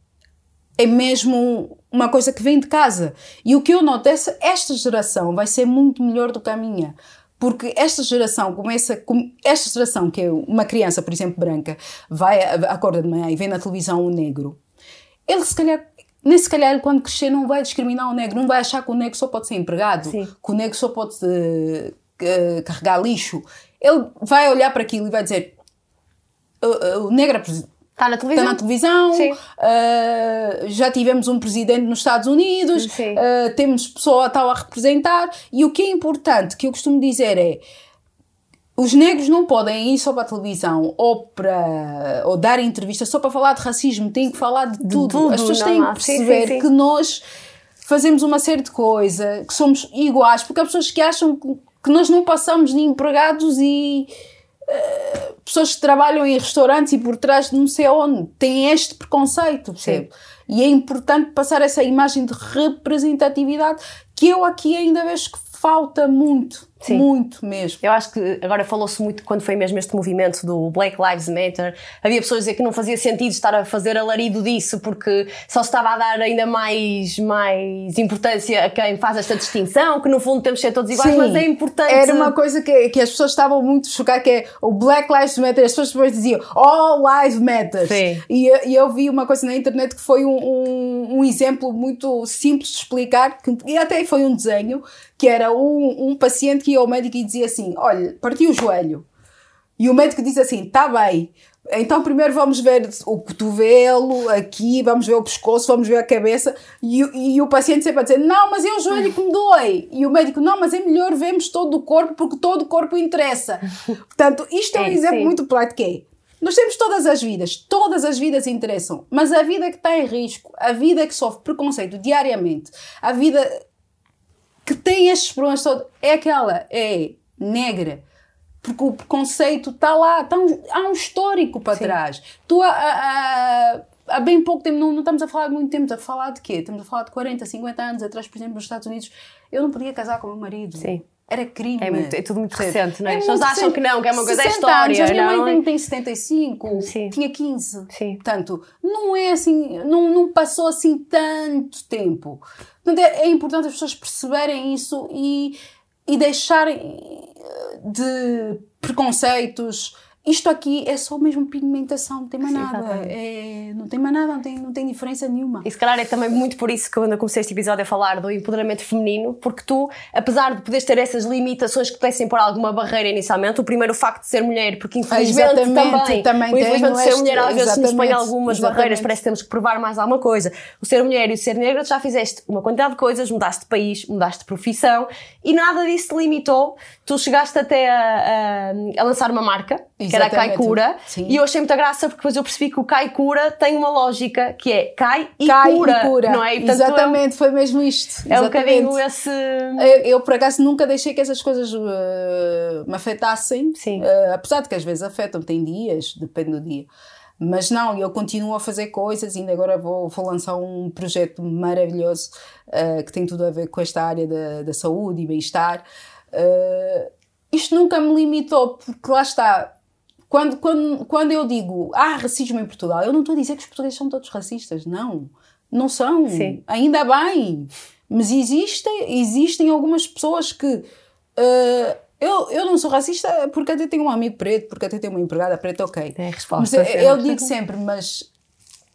é mesmo uma coisa que vem de casa. E o que eu noto, essa, esta geração vai ser muito melhor do que a minha. Porque esta geração começa. com- Esta geração, que é uma criança, por exemplo, branca, vai, acorda de manhã e vê na televisão o negro. Ele, se calhar. Nem se calhar, quando crescer, não vai discriminar o negro, não vai achar que o negro só pode ser empregado, Sim. que o negro só pode eh, eh, carregar lixo. Ele vai olhar para aquilo e vai dizer: "O- o negro é Está na televisão? Está na televisão, Sim. uh, já tivemos um presidente nos Estados Unidos, uh, temos pessoa tal a representar, e o que é importante, que eu costumo dizer é, os negros não podem ir só para a televisão ou, para, ou dar entrevistas só para falar de racismo, têm que falar de, tudo. tudo, As pessoas têm que sim, sim, perceber sim. que nós fazemos uma série de coisas, que somos iguais, porque há pessoas que acham que nós não passamos de empregados e pessoas que trabalham em restaurantes e por trás de não sei onde têm este preconceito, percebe? E é importante passar essa imagem de representatividade que eu aqui ainda vejo que falta muito, Sim. muito mesmo. Eu acho que agora falou-se muito quando foi mesmo este movimento do Black Lives Matter. Havia pessoas a dizer que não fazia sentido estar a fazer alarido disso porque só se estava a dar ainda mais, mais importância a quem faz esta distinção, que no fundo temos de ser todos iguais, Sim. mas é importante. Era uma coisa que, que as pessoas estavam muito chocadas, que é o Black Lives Matter, as pessoas depois diziam All Lives Matter. E, eu- e eu vi uma coisa na internet que foi um, um, um exemplo muito simples de explicar, que, e até foi um desenho, que era um, um paciente que ia ao médico e dizia assim: Olha, partiu o joelho. E o médico diz assim: Está bem. Então, primeiro vamos ver o cotovelo, aqui, vamos ver o pescoço, vamos ver a cabeça. E, o- e o paciente sempre a dizer: Não, mas é o joelho que me dói. E o médico: Não, mas é melhor vermos todo o corpo, porque todo o corpo interessa. Portanto, isto é um É, exemplo sim. muito prático. que é, Nós temos todas as vidas, todas as vidas interessam, mas a vida que está em risco, a vida que sofre preconceito diariamente, a vida que tem estes problemas todos, é aquela, é negra. Porque o preconceito está lá, está um- há um histórico para trás. Tu, há, há- há- bem pouco tempo, não, não estamos a falar de muito tempo, estamos a falar de quê? Estamos a falar de 40, 50 anos atrás, por exemplo, nos Estados Unidos, eu não podia casar com o meu marido. Sim. Era crime. É, muito- é tudo muito recente, não é? As muito pessoas acham que não, que é uma coisa da 60 anos, história, a minha não mãe é? tem, tem 75, Sim. tinha 15. Sim. Portanto, não é assim, não, não passou assim tanto tempo. Portanto, é, é importante as pessoas perceberem isso e, e deixarem eh, de preconceitos. Isto aqui é só mesmo pigmentação, não tem mais Sim, nada. exatamente. É, não tem mais nada, não tem, não tem diferença nenhuma. E se calhar é também muito por isso que quando eu comecei este episódio a falar do empoderamento feminino, porque tu, apesar de poderes ter essas limitações que pudessem pôr alguma barreira inicialmente, o primeiro facto de ser mulher, porque infelizmente Exatamente, também, também o infelizmente de ser mulher às vezes nos põe exatamente, algumas exatamente. barreiras, parece que temos que provar mais alguma coisa. O ser mulher e o ser negra, tu já fizeste uma quantidade de coisas, mudaste de país, mudaste de profissão e nada disso te limitou. Tu chegaste até a, a- a lançar uma marca, que era a. Kaikura, e eu achei muita graça porque depois eu percebi que o Kaikura tem uma lógica que é cai e, Cai cura, e cura. não é? E, portanto, Exatamente, foi mesmo isto. É um, bocadinho esse. Eu, eu, por acaso, nunca deixei que essas coisas eh, me afetassem. Sim. Eh, apesar de que às vezes afetam, tem dias, depende do dia. Mas não, eu continuo a fazer coisas, ainda agora vou, vou lançar um projeto maravilhoso eh, que tem tudo a ver com esta área da, da saúde e bem-estar. Eh, isto nunca me limitou, porque lá está. Quando, quando, quando eu digo há racismo em Portugal, eu não estou a dizer que os portugueses são todos racistas, não. Não são. Sim. Ainda bem. Mas existem, existem algumas pessoas que. Uh, eu, eu não sou racista porque até tenho um amigo preto, porque até tenho uma empregada preta, ok. É a resposta. Mas eu, eu digo sempre, mas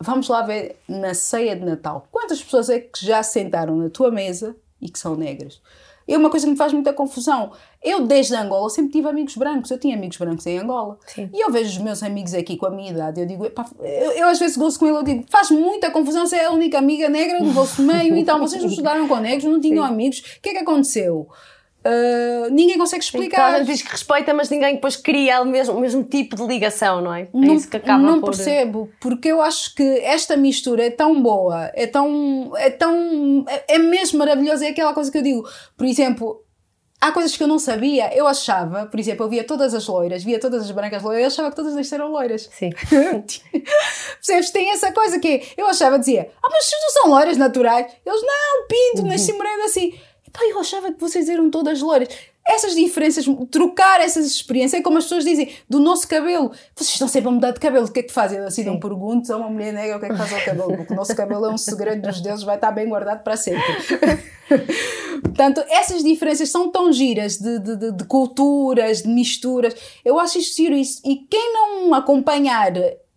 vamos lá ver na ceia de Natal. Quantas pessoas é que já sentaram na tua mesa e que são negras? É uma coisa que me faz muita confusão. Eu, desde Angola, sempre tive amigos brancos. Eu tinha amigos brancos em Angola. Sim. E eu vejo os meus amigos aqui com a minha idade. Eu digo, eu, eu às vezes gosto com ele. Eu digo, faz muita confusão. Você é a única amiga negra do vosso meio. Então, vocês não estudaram com negros, não tinham Sim. amigos. O que é que aconteceu? Uh, ninguém consegue Então, explicar. gente diz que respeita, mas ninguém depois cria o mesmo, o mesmo tipo de ligação, não é? É não, isso que acaba não por... percebo, porque eu acho que esta mistura é tão boa, é tão. é tão. é, é mesmo maravilhosa, é aquela coisa que eu digo. Por exemplo, há coisas que eu não sabia, eu achava, por exemplo, eu via todas as loiras, via todas as brancas loiras, eu achava que todas elas eram loiras. Sim. Percebes? Tem essa coisa que é, eu achava, dizia, ah, mas vocês não são loiras naturais? Eles, não, pinto, nasci morena assim. E pá, eu achava que vocês eram todas loiras. Essas diferenças, trocar essas experiências, é como as pessoas dizem, do nosso cabelo. Vocês estão sempre a mudar de cabelo, o que é que fazem? Assim, não pergunto a uma mulher negra o que é que faz ao cabelo, porque o nosso cabelo é um segredo dos deuses, vai estar bem guardado para sempre. Portanto, essas diferenças são tão giras de, de, de, de culturas, de misturas. Eu acho isto giro isso. E quem não acompanhar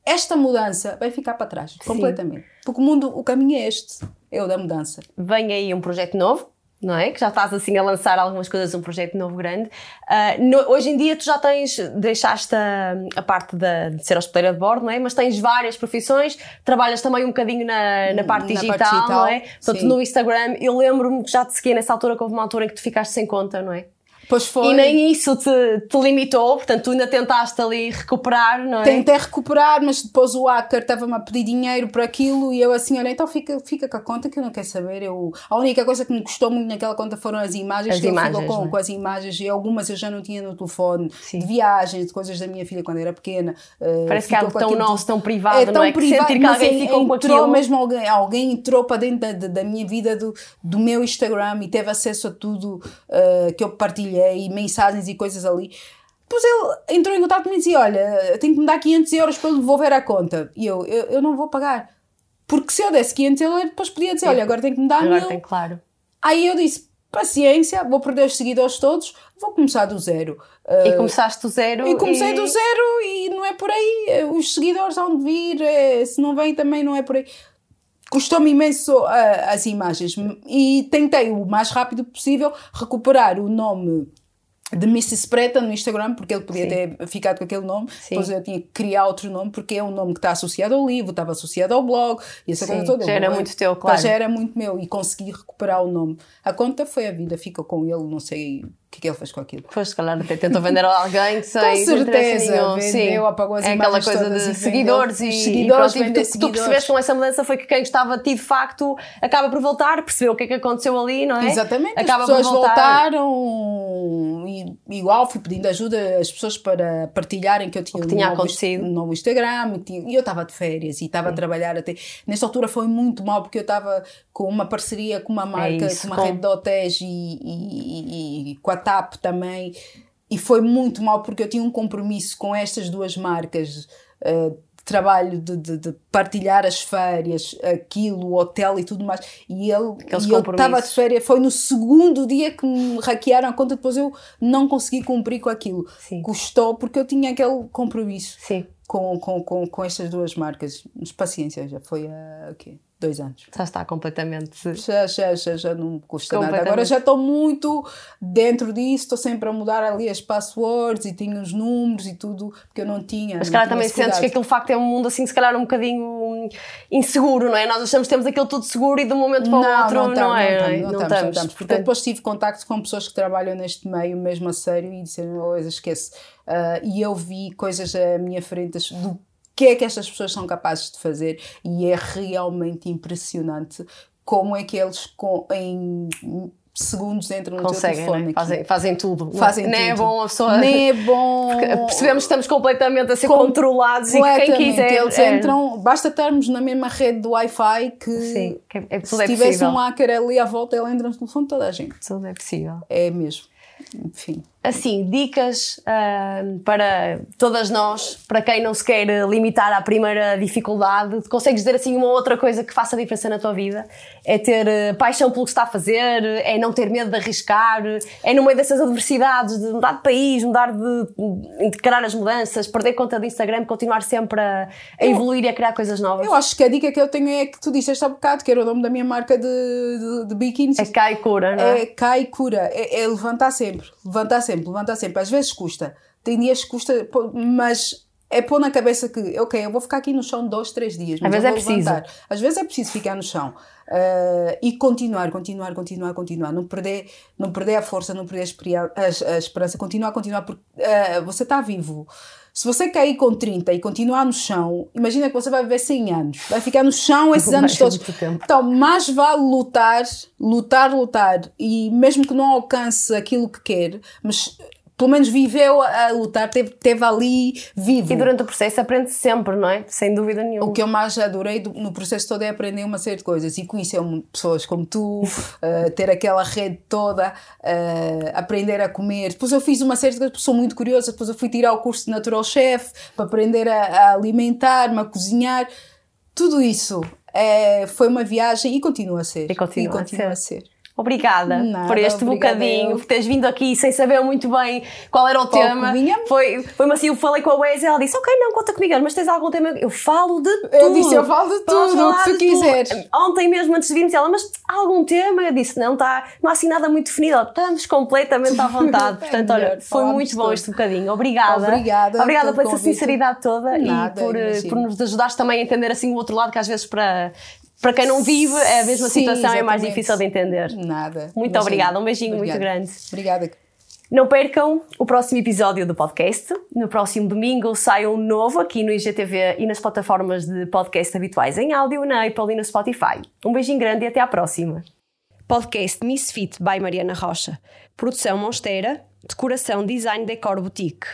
esta mudança vai ficar para trás, completamente. Porque o mundo, o caminho é este, é o da mudança. Vem aí um projeto novo, não é? Que já estás assim a lançar algumas coisas, um projeto novo grande. Uh, no, hoje em dia tu já tens, deixaste a, a parte da, de ser hospedeira de bordo, não é? Mas tens várias profissões, trabalhas também um bocadinho na, na, parte, Na digital, parte digital, não é? Portanto, sim. no Instagram, eu lembro-me que já te seguia nessa altura, que houve uma altura em que tu ficaste sem conta, não é? Pois foi. E nem isso te, te limitou, portanto, tu ainda tentaste ali recuperar, não é? Tentei recuperar, mas depois o hacker estava-me a pedir dinheiro para aquilo e eu assim, olha, então fica, fica com a conta que eu não quero saber. Eu, a única coisa que me custou muito naquela conta foram as imagens, As que imagens, ele ficou não com, é? com as imagens e algumas eu já não tinha no telefone, Sim. de viagens, de coisas da minha filha quando era pequena. uh, Parece que é algo tão nosso, tão privado, não é? Que sentir que alguém ficou com entrou aquilo. mesmo alguém, alguém entrou para dentro da, da- da minha vida, do, do meu Instagram e teve acesso a tudo uh, que eu partilhei, mensagens e coisas ali. Depois ele entrou em contato comigo e disse: Olha, tenho que me dar 500 euros para eu devolver a conta. E eu, eu, eu não vou pagar. Porque se eu desse 500 euros, depois podia dizer: Olha, agora tenho que me dar Agora mil. tem claro. Aí eu disse: Paciência, vou perder os seguidores todos, vou começar do zero. E começaste do zero. e comecei e- do zero e não é por aí. Os seguidores de vir, eh, se não vem também não é por aí. Custou-me imenso ah, as imagens e tentei o mais rápido possível recuperar o nome de Mrs. Preta no Instagram, porque ele podia Sim. ter ficado com aquele nome, Sim. depois eu tinha que criar outro nome, porque é um nome que está associado ao livro, estava associado ao blog, e essa Sim, coisa toda. já era Eu- muito teu, claro. Já era muito meu, e consegui recuperar o nome. A conta foi a vida, fica com ele, não sei que é que ele fez com aquilo. Depois, se calhar, até tentou vender a alguém sem Com sem interesse certeza, nenhum. vendeu, Sim. apagou as é aquela coisa de e seguidores vendeu. e, e seguidores, pronto, e vender tu, tu percebeste com essa mudança foi que quem estava a ti de facto acaba por voltar, percebeu o que é que aconteceu ali, não é? Exatamente, acaba as pessoas por voltar. voltaram e igual fui pedindo ajuda às pessoas para partilharem que eu tinha, O que tinha um novo, acontecido. um novo Instagram e eu estava de férias e estava a trabalhar até. Nesta altura foi muito mal porque eu estava com uma parceria com uma marca, É isso, com uma com- rede de hotéis e, e- e- e com a TAP também. E foi muito mal porque eu tinha um compromisso com estas duas marcas. de trabalho de, de- de partilhar as férias, aquilo, o hotel e tudo mais. E ele estava de férias, foi no segundo dia que me hackearam a conta, depois eu não consegui cumprir com aquilo. Sim. Custou porque eu tinha aquele compromisso Sim, com, com, com, com estas duas marcas. Mas paciência, já foi há o quê? Dois anos. já está completamente. Já, já, já, já não me custa nada. Agora já estou muito dentro disso, estou sempre a mudar ali as passwords e tenho os números e tudo, porque eu não tinha. Mas se não calhar também sentes que aquele facto é um mundo assim, se calhar um bocadinho inseguro, não é? Nós achamos que temos aquilo tudo seguro e de um momento para o outro não, é? tam- não é? não estamos, não estamos. Porque Portanto, depois tive contacto com pessoas que trabalham neste meio mesmo a sério e disseram, oh, esquece. Ah, e eu vi coisas à minha frente do que é que estas pessoas são capazes de fazer e é realmente impressionante como é que eles com, em segundos entram no teu conseguem, telefone. não é? aqui. fazem, fazem tudo. é? Fazem Nem é tudo. bom a pessoa. Nem é bom. Percebemos que estamos completamente a ser Com- controlados e que quem quiser. Eles é, entram, basta estarmos na mesma rede do Wi-Fi que Sim, que é, é- se é tivesse um hacker ali à volta, ele entra no telefone de toda a gente. Tudo é possível. É mesmo. Enfim. Assim, dicas uh, para todas nós, para quem não se quer limitar à primeira dificuldade, consegues dizer assim uma outra coisa que faça diferença na tua vida? É ter uh, paixão pelo que está a fazer, é não ter medo de arriscar, é no meio dessas adversidades de mudar de país, mudar de, de encarar as mudanças, perder conta do Instagram, continuar sempre a, a evoluir e a criar coisas novas? Eu acho que a dica que eu tenho é que tu disseste há bocado, que era o nome da minha marca de, de, de. É cai cura, não é? É cai cura, é, é levantar sempre, levantar sempre sempre, levantar sempre. Às vezes custa, tem dias que custa, mas é pôr na cabeça que, ok, eu vou ficar aqui no chão dois, três dias. Às vezes é preciso. Levantar. Às vezes é preciso ficar no chão. Uh, e continuar, continuar, continuar, continuar. Não perder, não perder a força, não perder a, a, a esperança. Continuar, continuar, porque uh, você está vivo. Se você cair com 30 e continuar no chão, imagina que você vai viver 100 anos. Vai ficar no chão esses anos todos. Então, mais vale lutar, lutar, lutar. E mesmo que não alcance aquilo que quer, mas pelo menos viveu a lutar, teve, teve ali vivo. E durante o processo aprende -se sempre, não é? Sem dúvida nenhuma. O que eu mais adorei do, no processo todo é aprender uma série de coisas e conhecer pessoas como tu, uh, ter aquela rede toda, uh, aprender a comer. Depois eu fiz uma série de coisas, sou muito curiosa, depois eu fui tirar o curso de Natural Chef para aprender a, a alimentar-me, a cozinhar. Tudo isso é, foi uma viagem e continua a ser. E continua, e continua a ser. A ser. Obrigada Nada, por este bocadinho, por teres vindo aqui sem saber muito bem qual era o qual tema. Foi, foi assim, eu falei com a Wes e ela disse: Ok, não, conta comigo, mas tens algum tema? Eu falo de tudo. Eu disse: Eu falo de tudo, o que tu quiseres. Ontem mesmo, antes de virmos, ela, mas há algum tema? Eu disse: Não, tá, não há assim nada muito definido. Estamos completamente à vontade. Portanto, é olha, foi muito bom este bocadinho. Obrigada. Obrigada. Obrigada por essa sinceridade toda Nada, e por, eh, por nos ajudares também a entender assim o outro lado, que às vezes para para quem não vive, é a mesma Sim, situação exatamente. é mais difícil de entender. Nada. Muito obrigada, um beijinho Obrigado. muito grande. Obrigada. Não percam o próximo episódio do podcast. No próximo domingo sai um novo aqui no IGTV e nas plataformas de podcast habituais em áudio, na Apple e no Spotify. Um beijinho grande e até à próxima. Podcast Misfit by Mariana Rocha. Produção Monsteira. Decoração Design Decor Boutique.